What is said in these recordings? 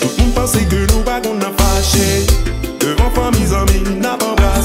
Tout le monde pensait que nous, bah, on a. Devant famille, amis, pas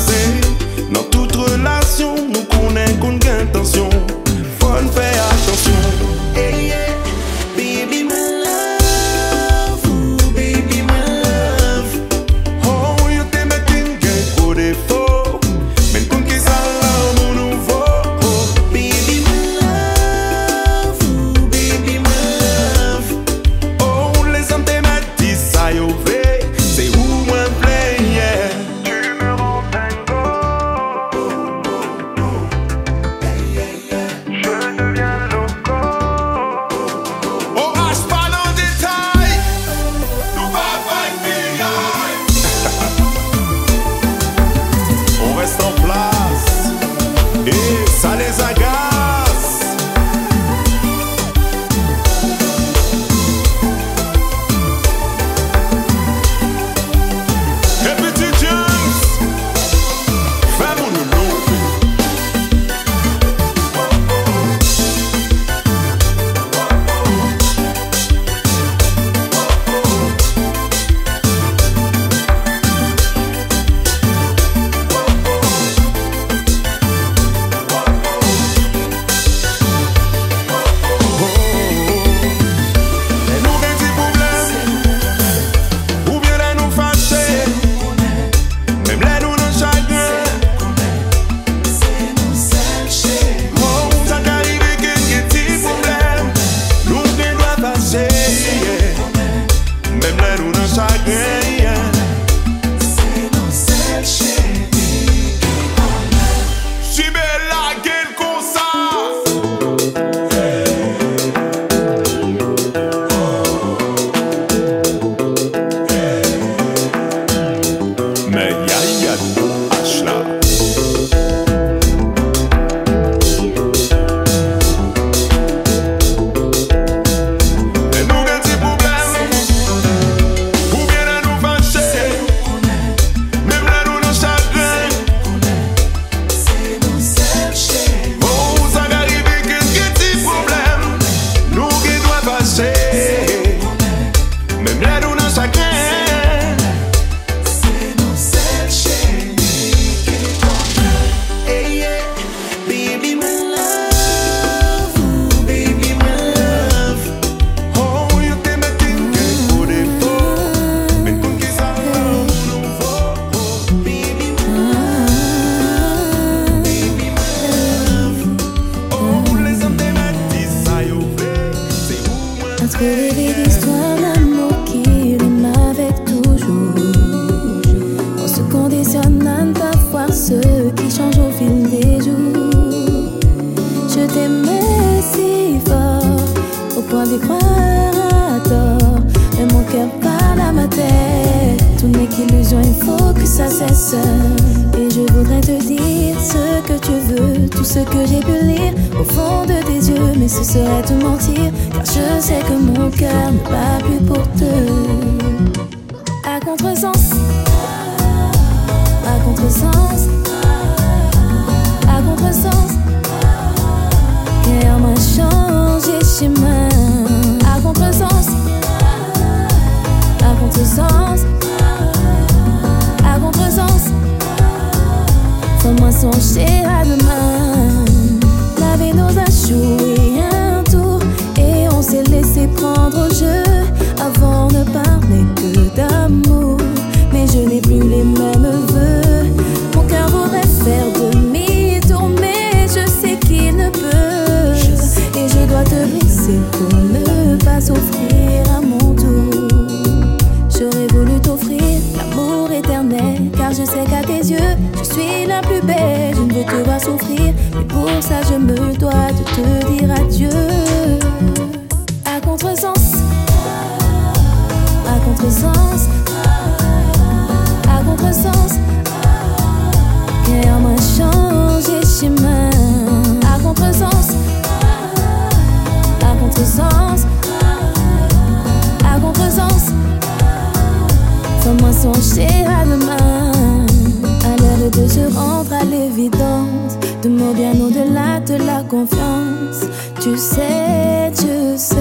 de se rendre à l'évidence. De mots bien au-delà de la confiance. Tu sais, tu sais,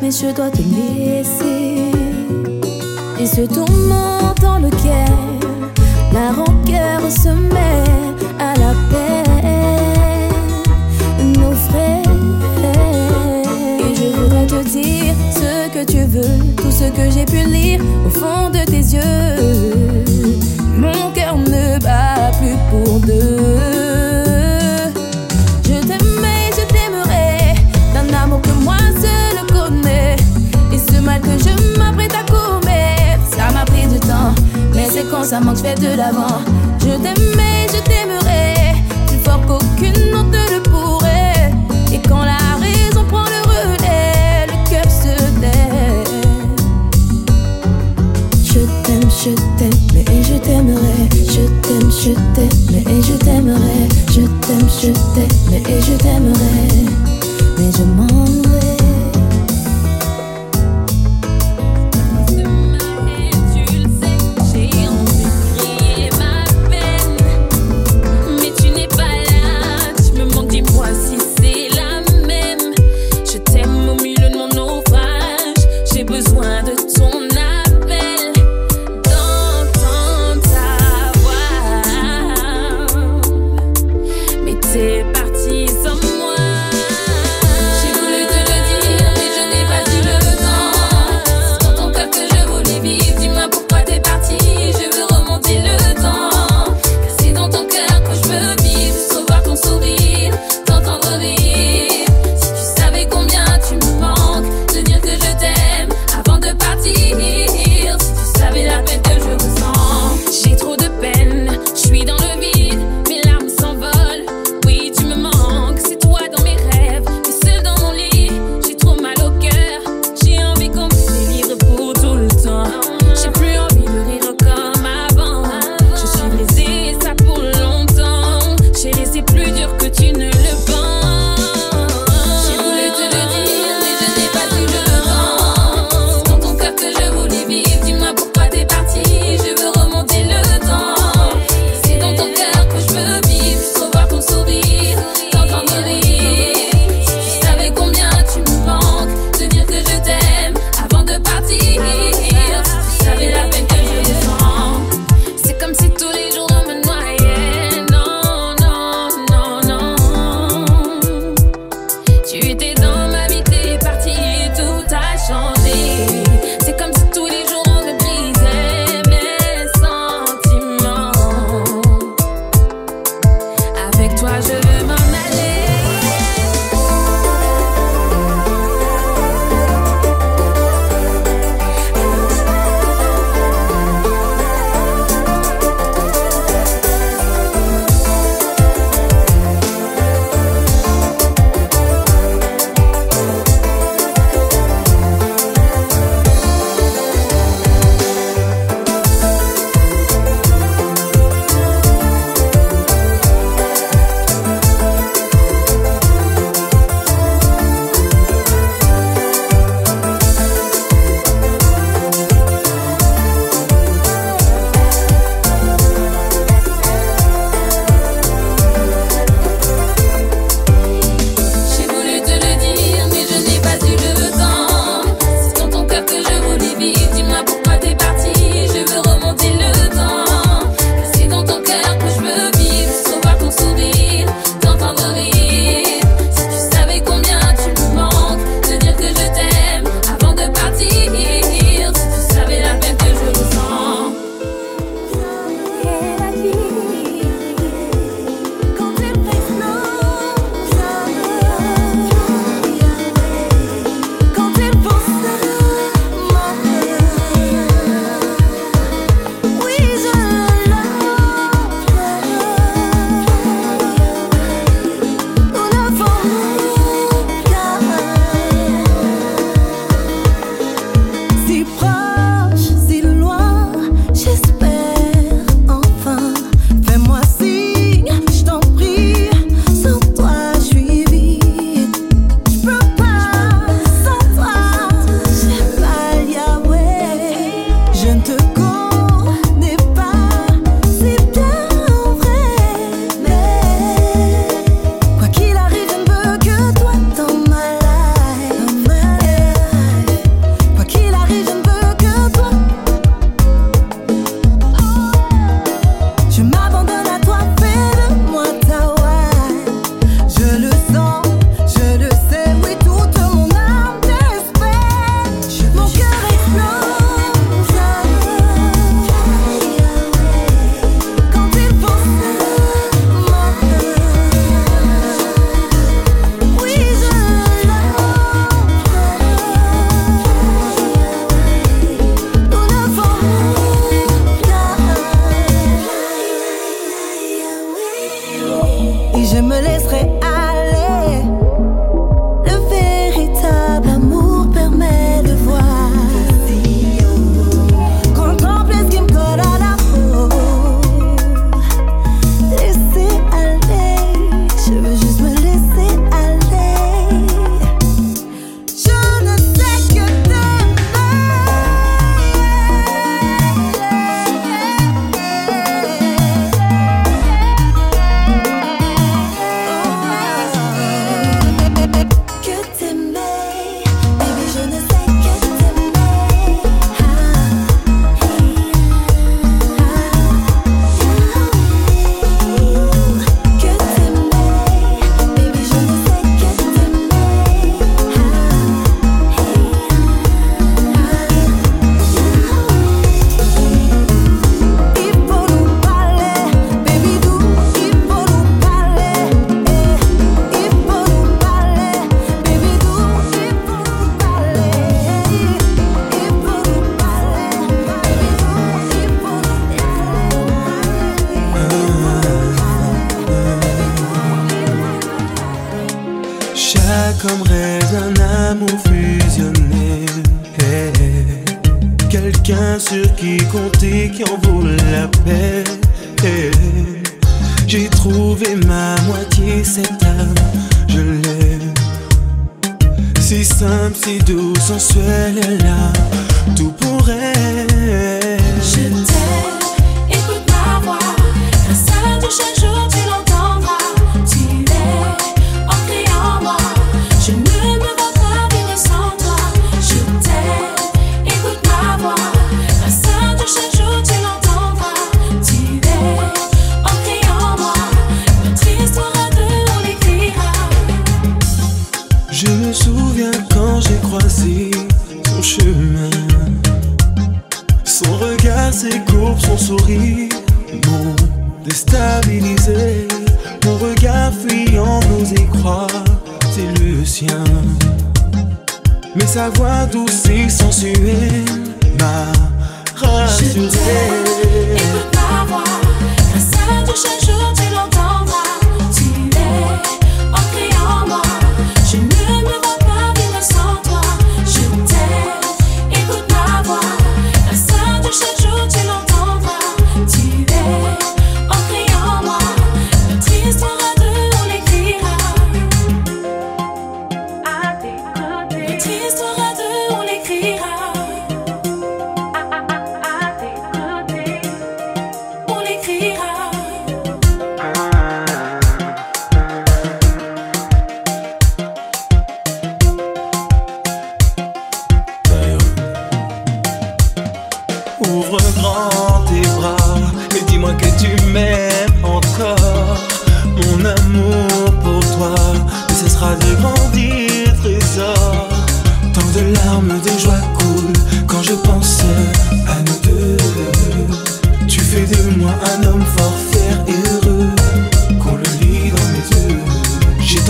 mais je dois te laisser. Et ce tourment dans lequel la rancœur se met à la peine. Nos frères. Et je voudrais te dire ce que tu veux, tout ce que j'ai pu lire au fond de tes yeux. Mon cœur ne bat plus pour deux. Je t'aimais, je t'aimerai d'un amour que moi seul connais. Et ce mal que je m'apprête à commettre, ça m'a pris du temps. Mais c'est quand ça manque, je fais de l'avant. Je t'aimais, je t'aimerai plus fort qu'aucune autre ne le pourrait. Et quand la raison prend le relais, le cœur se tait. Je t'aime, je t'aime, t'aimerai. Je t'aime, je t'aime, et je t'aimerai. Je t'aime, je t'aime, et je t'aimerai. Mais je m'en vais. sur qui compter, qui en vaut la peine. J'ai trouvé ma moitié, cette âme, je l'aime. Si simple, si douce, sensuelle, là.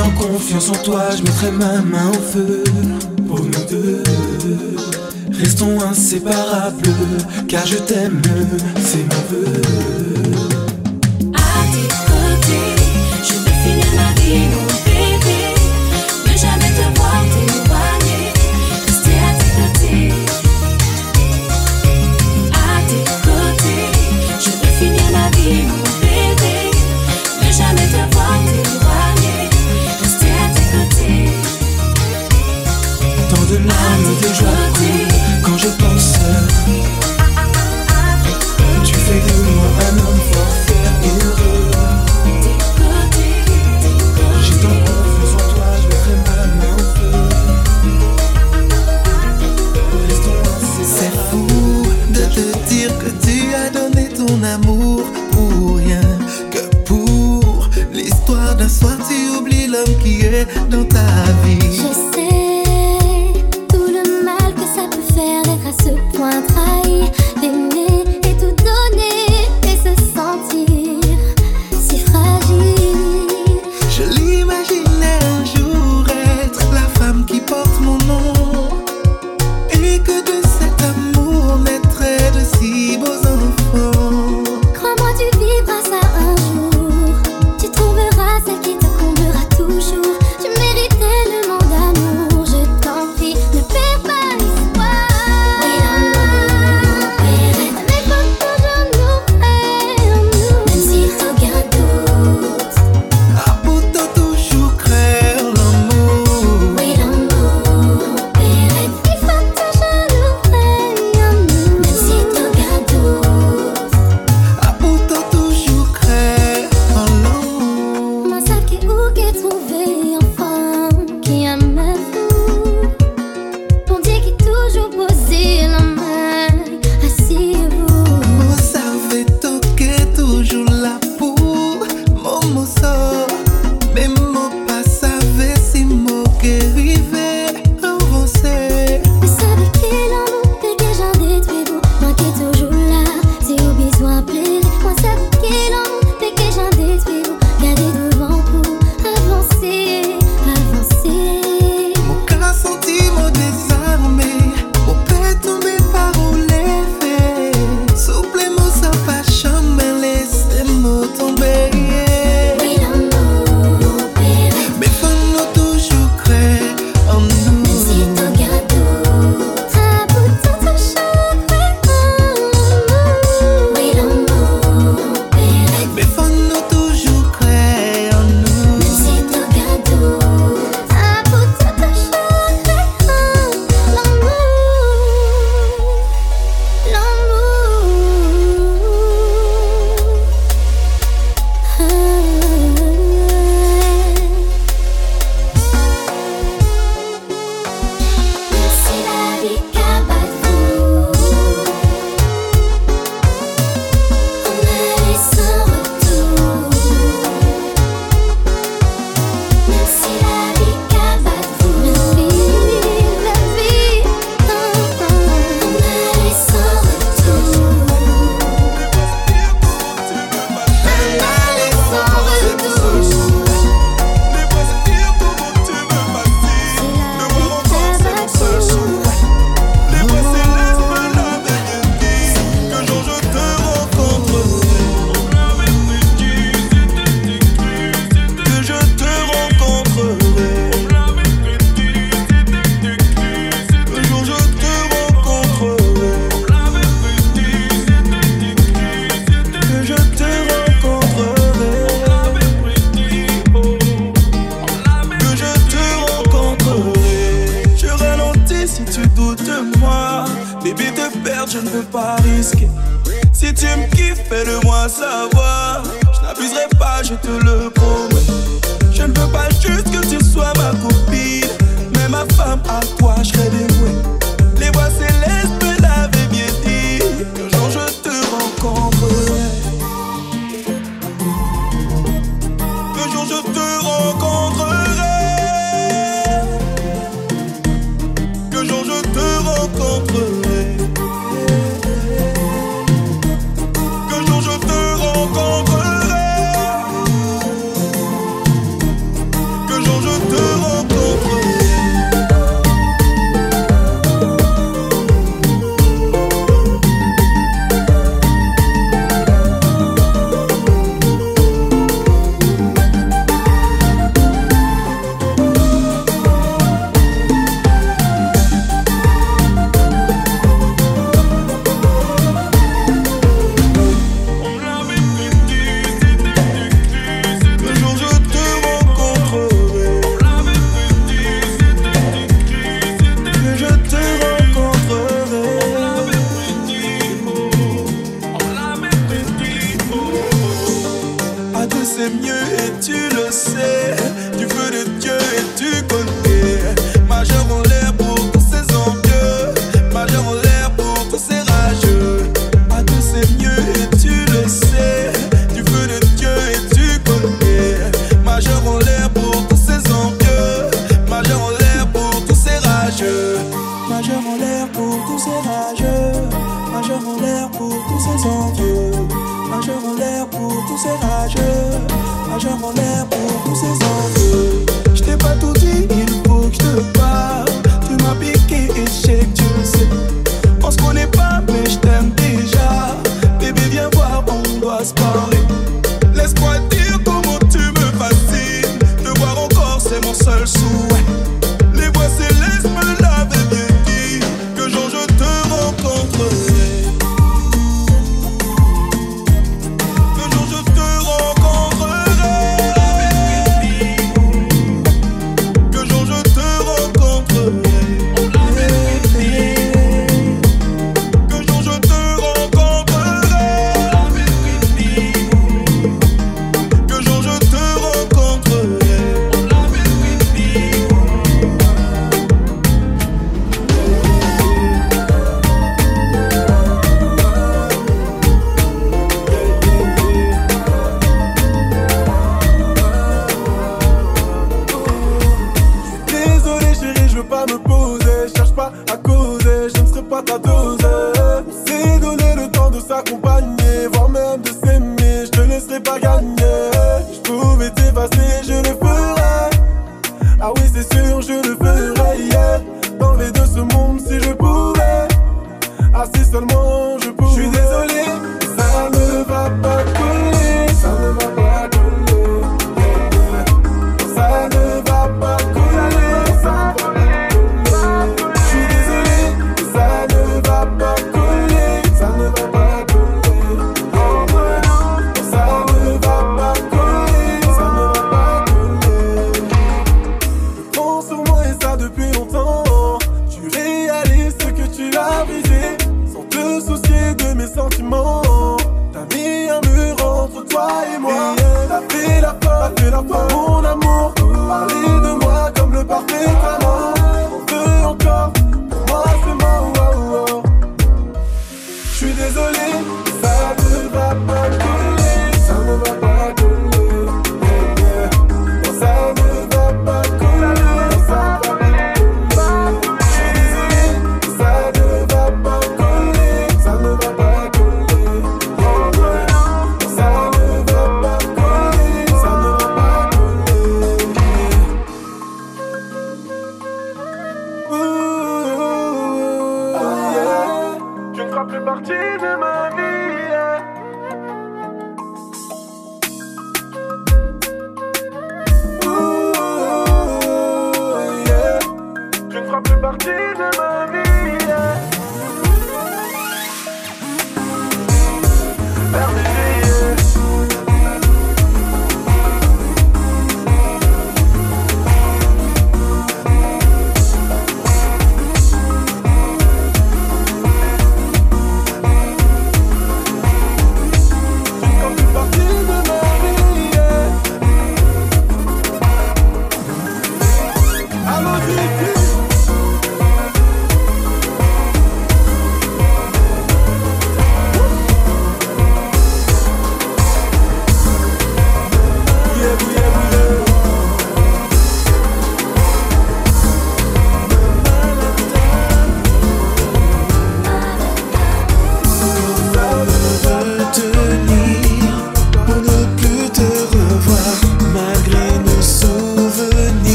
en confiance en toi, je mettrai ma main au feu pour nous deux. Restons inséparables, car je t'aime, c'est mon vœu. À tes côtés, je vais finir ma vie.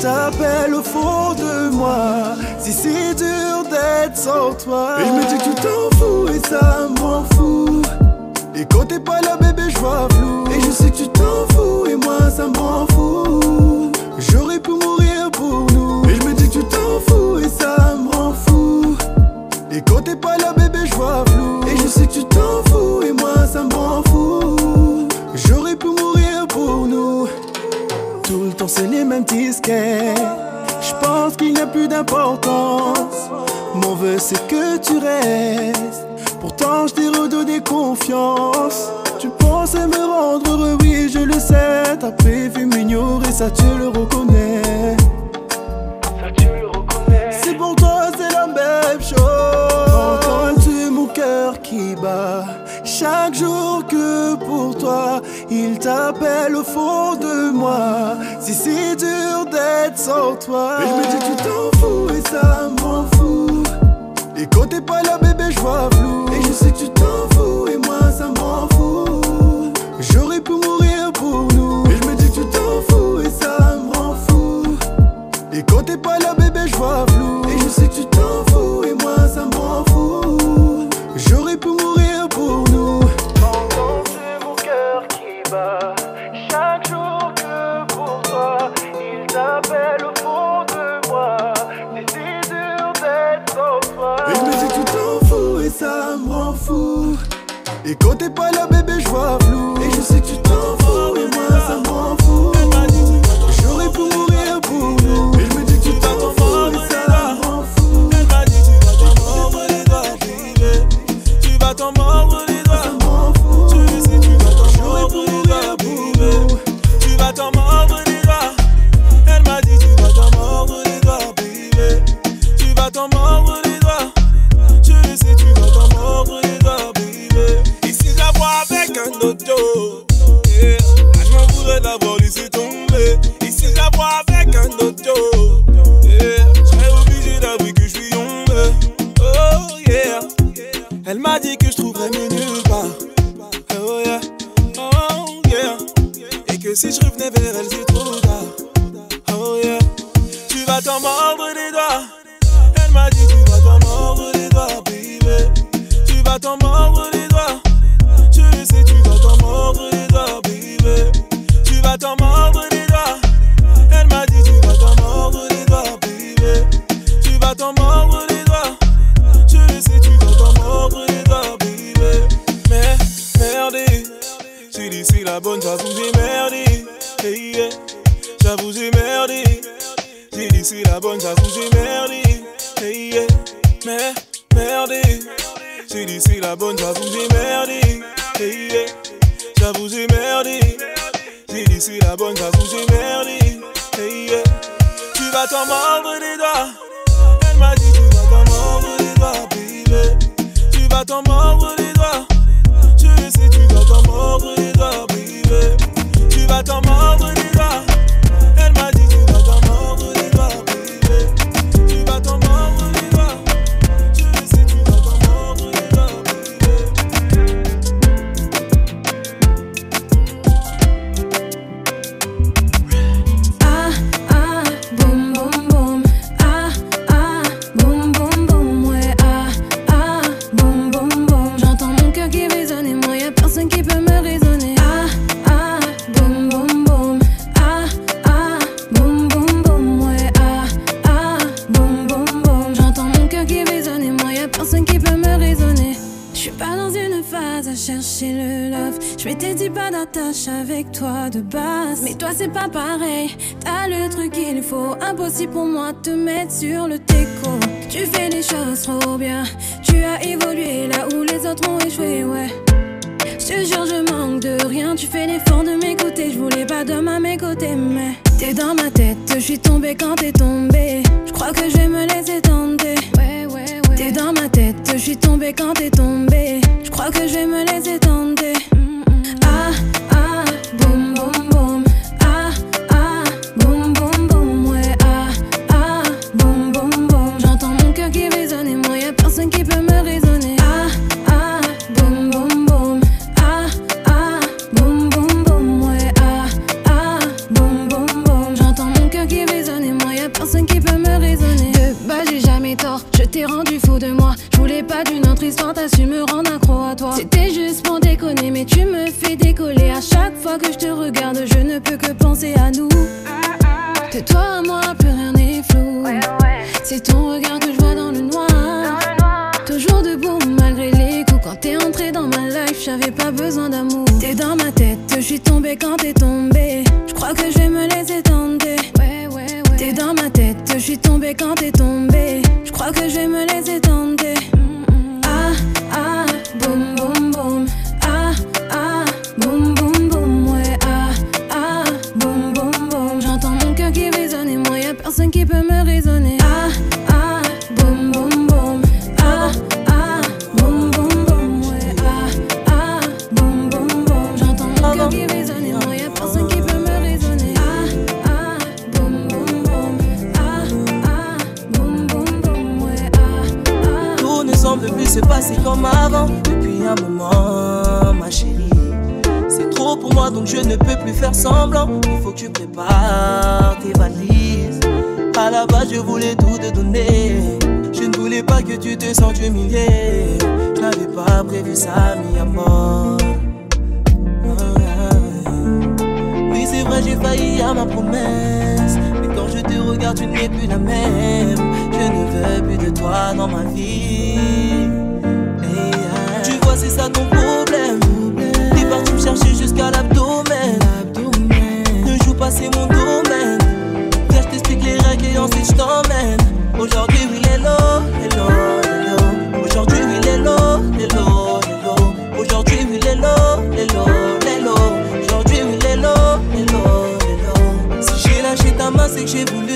t'appelle au fond de moi. Si c'est dur d'être sans toi, et je me dis que tu t'en fous et ça m'en fout. Et quand t'es pas là, bébé, je vois flou. Et je sais que tu t'en fous et moi ça m'en fout. c'est les mêmes disquets. Je pense qu'il n'y a plus d'importance. Mon vœu, c'est que tu restes. Pourtant, je t'ai redonné confiance. Tu pensais me rendre heureux, oui, je le sais. T'as prévu m'ignorer, ça tu le reconnais. Ça tu le reconnais. C'est pour toi, c'est la même chose. Entends-tu mon cœur qui bat? Chaque jour que pour toi il t'appelle au fond de moi. Si c'est dur d'être sans toi. Mais je me dis, tu t'en fous et ça m'en fout. Et quand t'es pas là, bébé, je vois flou. Et je sais que tu t'en fous et moi, ça m'en fout. J'aurais pu mourir pour nous. Mais je me dis, tu t'en fous et ça m'en rend fou. Et quand t'es pas là, bébé, je vois te pa'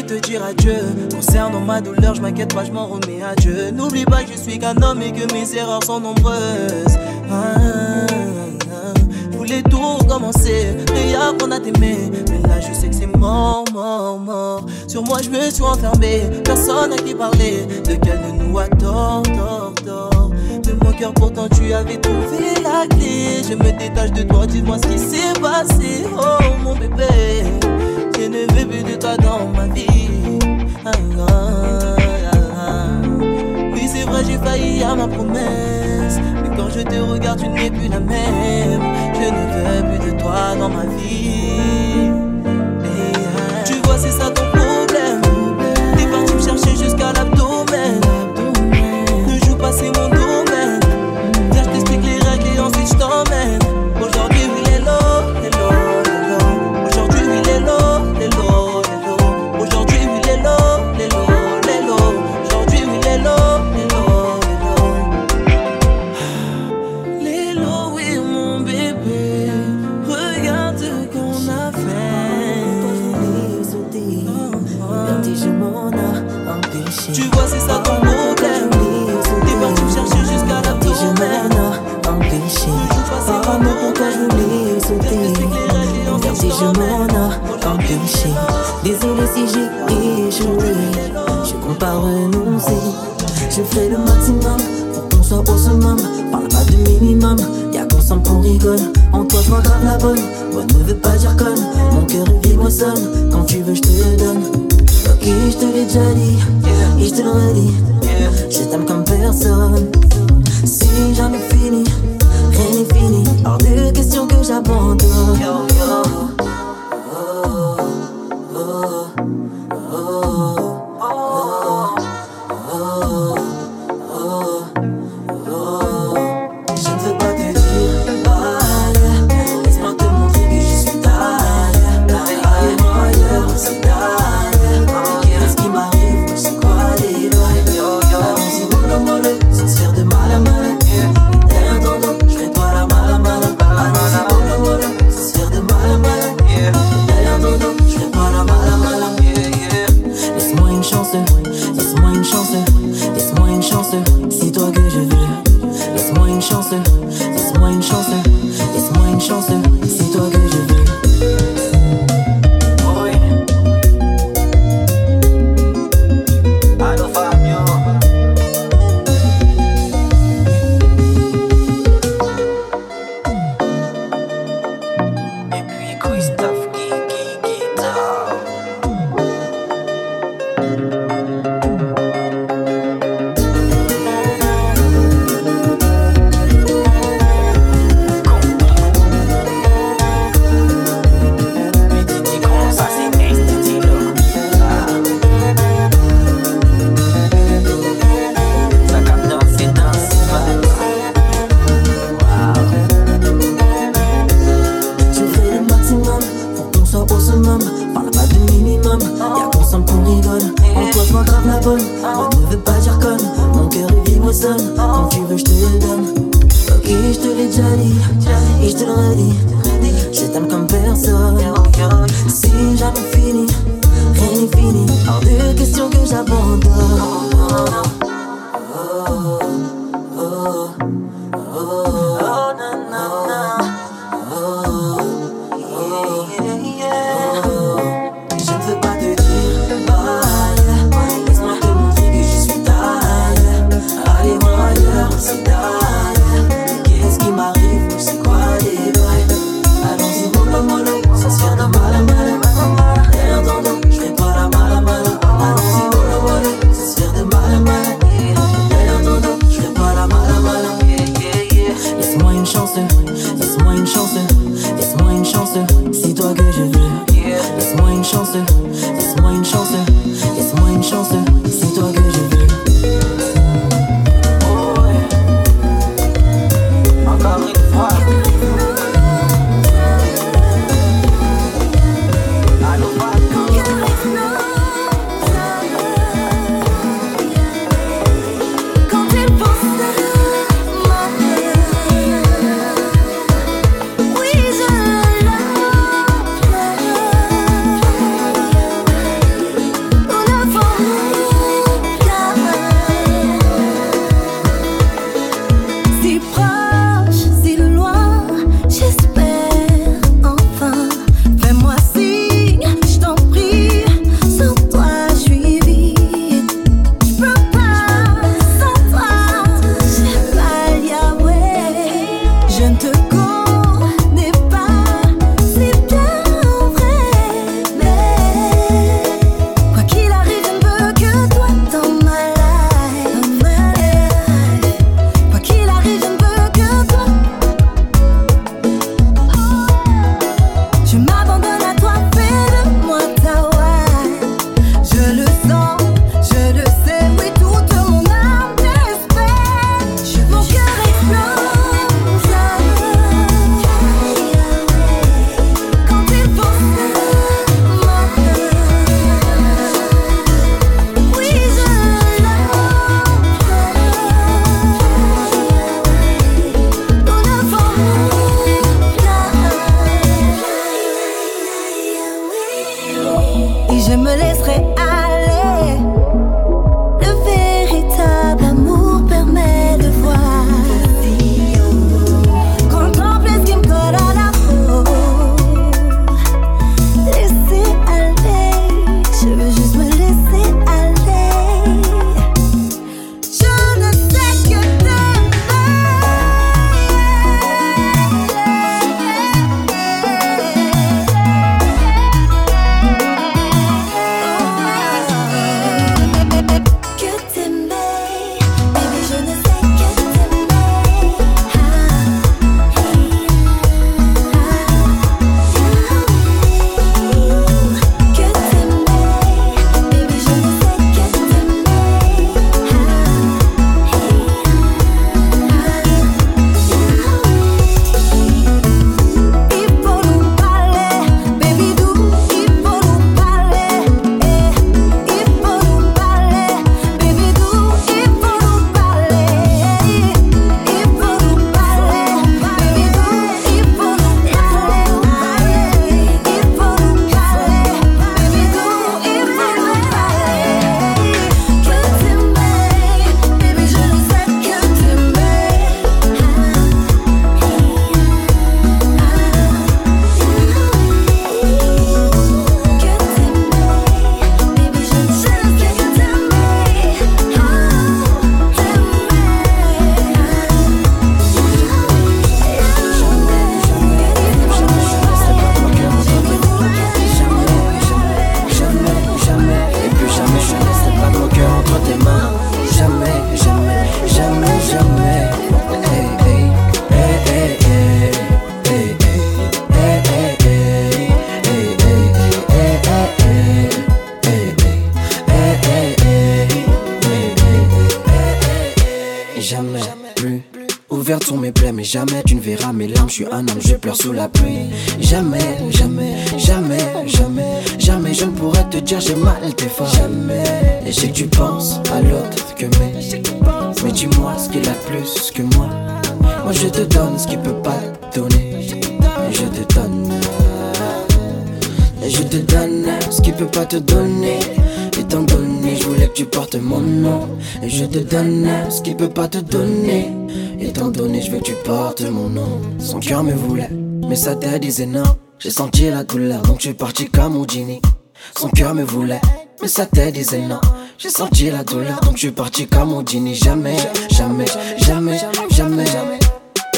te dire adieu. Concernant ma douleur, je m'inquiète pas, je m'en remets à Dieu. N'oublie pas que je suis qu'un homme et que mes erreurs sont nombreuses. Ah, ah, ah. voulais tout recommencer, réapprendre à t'aimer. Mais là, je sais que c'est mort, mort, mort. Sur moi, je me suis enfermé, personne à qui parler. De quel de nous a tort, tort, tort. De mon cœur, pourtant, tu avais trouvé la clé. Je me détache de toi, dis-moi ce qui s'est passé. Oh, mon bébé. Je ne veux plus de toi dans ma vie. Ah, ah, ah, ah, oui, c'est vrai, j'ai failli à ma promesse. Mais quand je te regarde, tu n'es plus la même. Je ne veux plus de toi dans ma vie. Tu vois, c'est ça ton problème. T'es parti me chercher jusqu'à l'abdo. si j'ai échoué, je compte pas renoncer. Je fais le maximum pour qu'on soit au summum. Parle pas du minimum, y'a qu'on s'en qu'on rigole. En toi, je vois grave la bonne. Moi, ne veux pas dire conne. Mon cœur vibre sonne. Quand tu veux, je te le donne. Ok, je te l'ai déjà dit, et je te le redis. Je t'aime comme personne. Si jamais fini, rien n'est fini. Hors de question que j'abandonne. Peut pas te donner. Étant donné, je veux que tu portes mon nom. Son cœur me voulait, mais sa tête disait non. J'ai senti la douleur, donc je suis parti comme Houdini. Son cœur me voulait, mais sa tête disait non. J'ai senti la douleur, donc je suis parti comme Houdini. Jamais, jamais, jamais, jamais, jamais.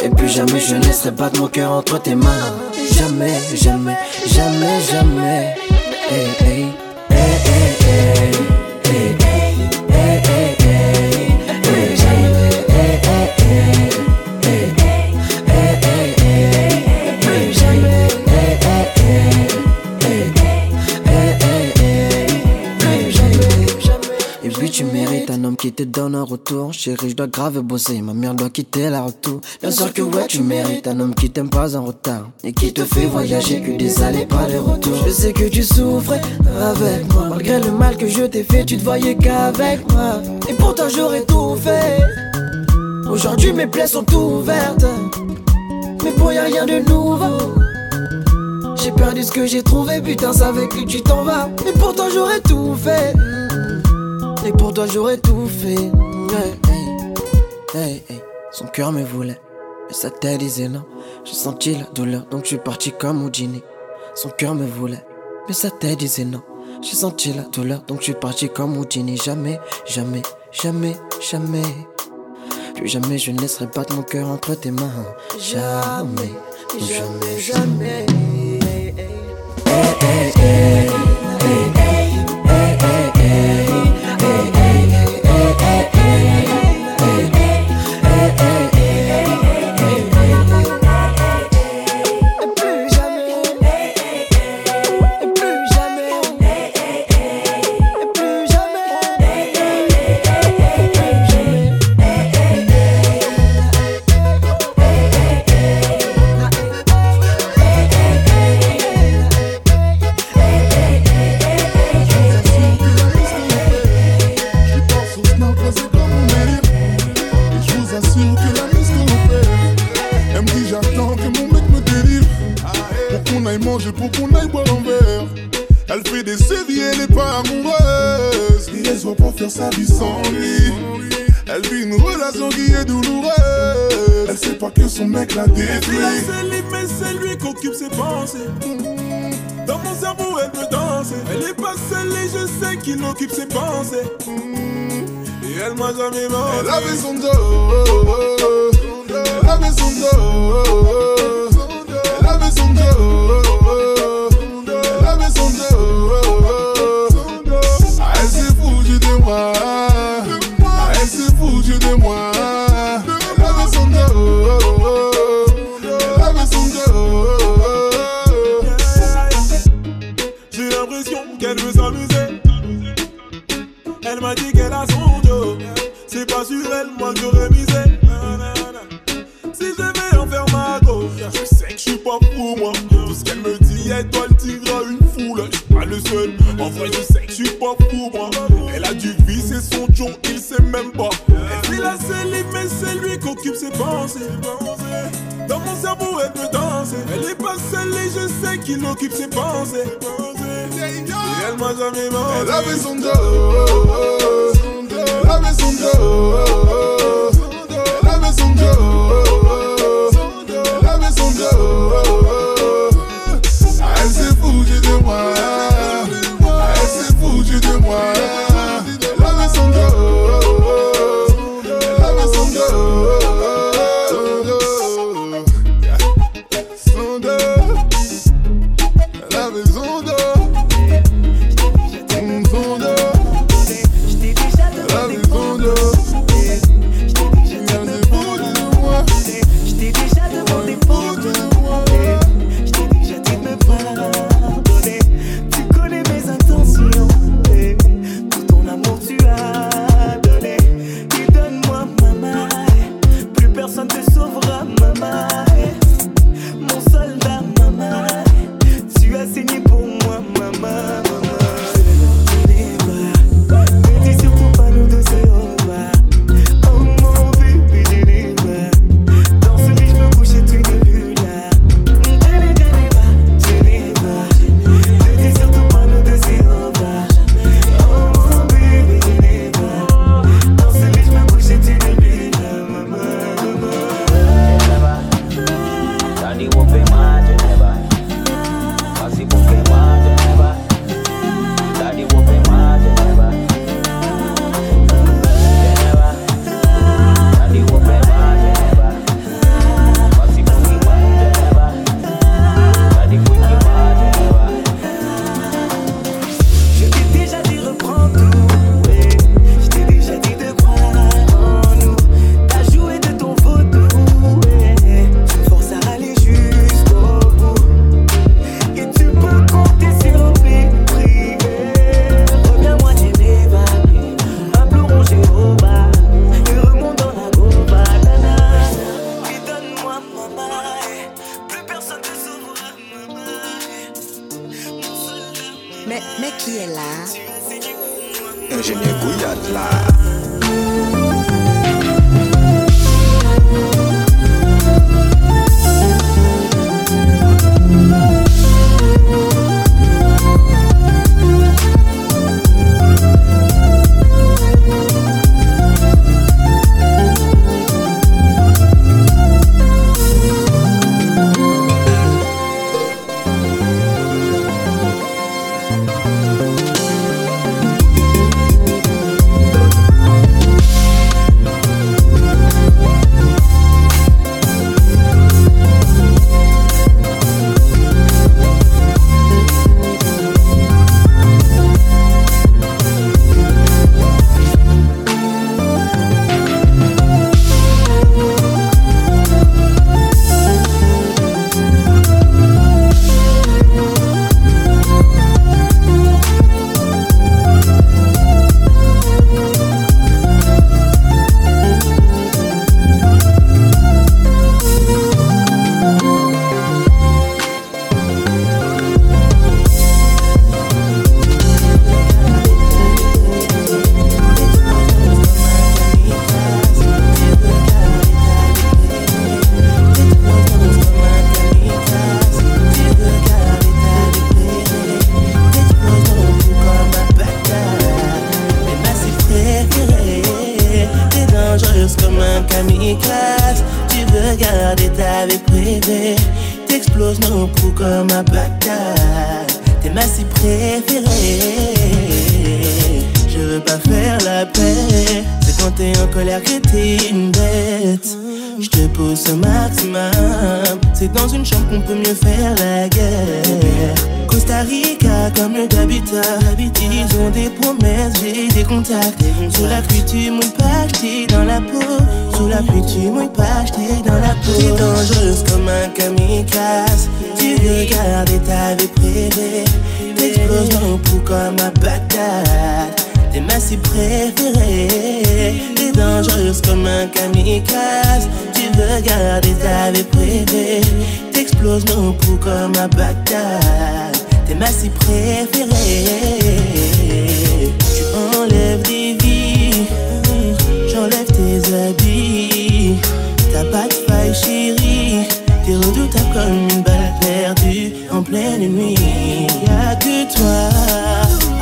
Et plus jamais je laisserai battre mon cœur entre tes mains. Jamais, jamais, jamais, jamais. Hey, hey, hey, hey, hey, qui te donne un retour. Chérie, je dois grave bosser, ma mère doit quitter la retour. Bien sûr que ouais, tu mérites un homme qui t'aime pas en retard. Et qui te fait voyager que des allées, pas des retours Je sais que tu souffrais avec moi. Malgré le mal que je t'ai fait, tu te voyais qu'avec moi. Et pourtant j'aurais tout fait. Aujourd'hui mes plaies sont ouvertes. Mais pour y a rien de nouveau. J'ai perdu ce que j'ai trouvé, putain avec lui tu t'en vas. Mais pourtant j'aurais tout fait Et pour toi j'aurais tout fait. Son cœur me voulait Mais sa tête disait non. J'ai senti la douleur donc je suis parti comme Houdini Son cœur me voulait Mais sa tête disait non. J'ai senti la douleur donc je suis parti comme Houdini Jamais, jamais, jamais, jamais. Plus jamais je ne laisserai battre mon cœur entre tes mains. Jamais, jamais, jamais. yeah. Séries, elle est pas amoureuse. Voit pas faire sa vie sans lui. Elle vit une relation qui est douloureuse. Elle sait pas que son mec l'a détruit. Elle est mais c'est lui qui occupe ses pensées. Dans mon cerveau, elle me danse. Elle est pas seule et je sais qu'il occupe ses pensées. Et elle m'a jamais menti. Elle avait son dos. Elle avait son dos. Elle avait son dos. C'est quand t'es en colère que t'es une bête. Je te pousse au maximum. C'est dans une chambre qu'on peut mieux faire la guerre. Costa Rica comme le d'habitat. Ils ont des promesses, j'ai des contacts. Sous la pluie, tu mouilles pas, j't'ai dans la peau. Sous la pluie, tu mouilles pas, j't'ai dans la peau. T'es dangereuse comme un kamikaze. Tu veux garder ta vie privée. T'exploses dans le comme un Bagdad. T'es ma cible préférée. T'es dangereuse comme un kamikaze. Tu veux garder ta vie privée. T'exploses nos poux comme un Bagdad. T'es ma cible préférée. Tu enlèves des vies. J'enlève tes habits. T'as pas de faille, chérie. T'es redoutable comme une balle perdue en pleine nuit. Y'a que toi,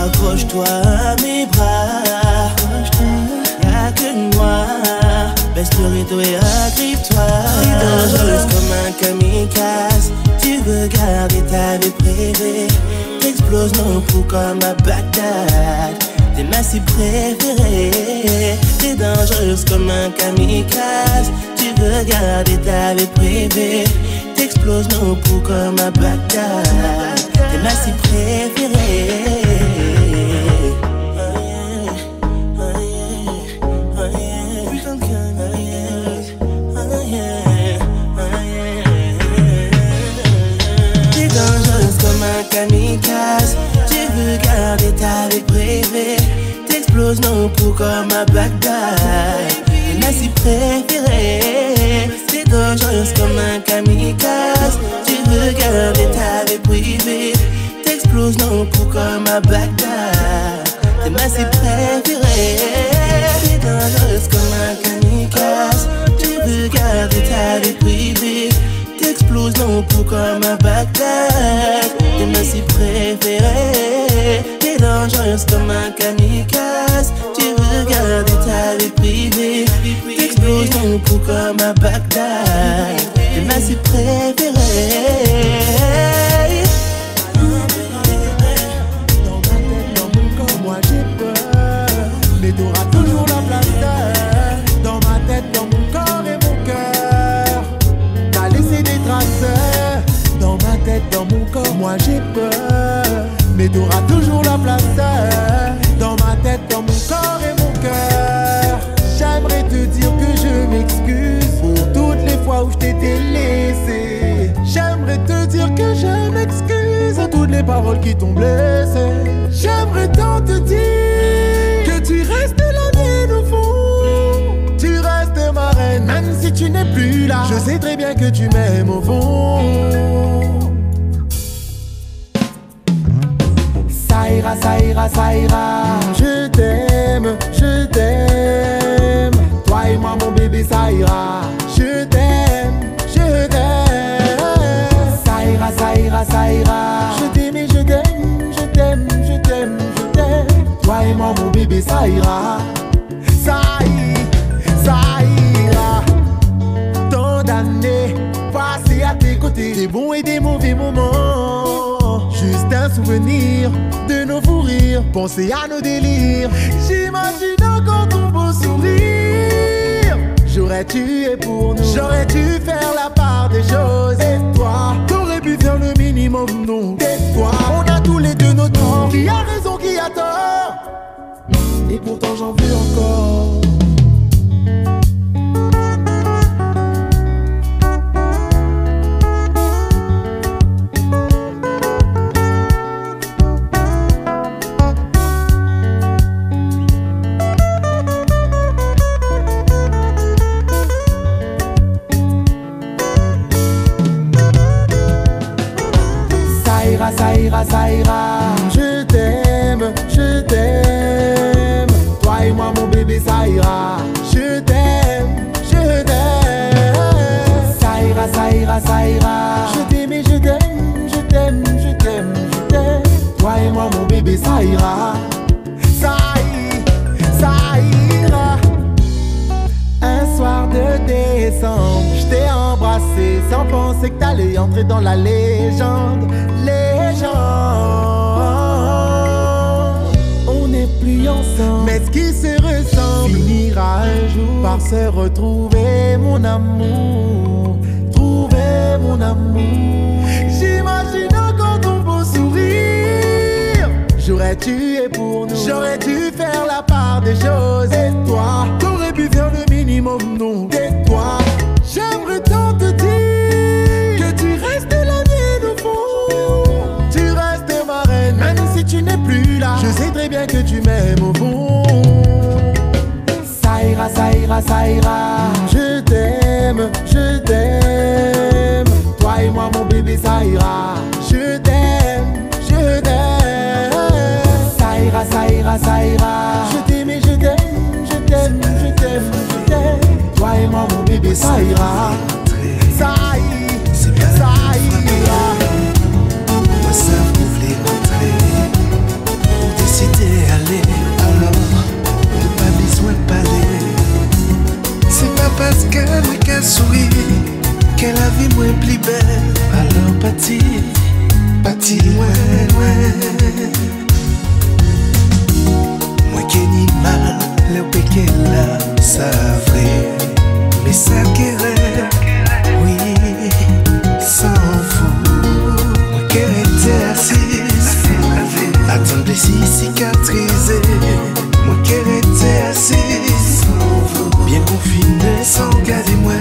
accroche-toi à mes bras. Y'a que moi, baisse le rideau et agrippe-toi. T'es dangereuse comme un kamikaze. Tu veux garder ta vie privée. T'exploses nos poux comme un Bagdad. T'es ma cible préférée. T'es dangereuse comme un kamikaze. Tu veux garder ta vie privée. T'exploses nos poux comme un Bagdad. T'es ma cible préférée. Kamikaze. Tu veux garder ta vie privée. T'exploses nos poux comme un Bagdad. T'es ma cible préférée. T'es dangereuse comme un kamikaze. Tu veux garder ta vie privée. T'exploses nos poux comme un Bagdad. T'es ma cible préférée. T'es dangereuse comme un kamikaze. Tu veux garder ta privée. T'exploses nos poux comme un Bagdad. T'es ma cible préférée. T'es dangereuse comme un kamikaze. Tu veux garder ta vie privée. T'exploses nos poux comme un Bagdad. T'es ma cible préférée. Ça ira. Ça ira, ça ira. Un soir de décembre, je t'ai embrassé sans penser que t'allais entrer dans la légende. Légende. On n'est plus ensemble, mais ce qui se ressent finira un jour par se retrouver, mon amour. Trouver mon amour. J'imagine encore ton beau sourire. J'aurais tué pour nous, j'aurais dû faire la part des choses? Et toi, t'aurais pu faire le minimum, non? Et toi, j'aimerais tant te dire que tu restes la mienne au fond. Tu restes ma reine, même si tu n'es plus là. Je sais très bien que tu m'aimes au fond. Ça ira, ça ira, ça ira. Je t'aime, je t'aime. Toi et moi, mon bébé, ça ira. Je t'aime, ira, ça ira, ça ira. Je t'aime et je t'aime, je t'aime, je t'aime, je t'aime. Toi et moi, mon bébé, ça ira. Ça ira, ça ira. Moi, ça vous voulez rentrer. Ou décider aller, alors, pas besoin de parler. C'est pas parce qu'elle n'a qu'à sourire que la vie moins plus belle. Alors, Lakini mal leo peke la savre Mesakere oui sans vous Mwakere assis Attendez si cicatrisé. Mwakere assis Bien confiné sans garder moi.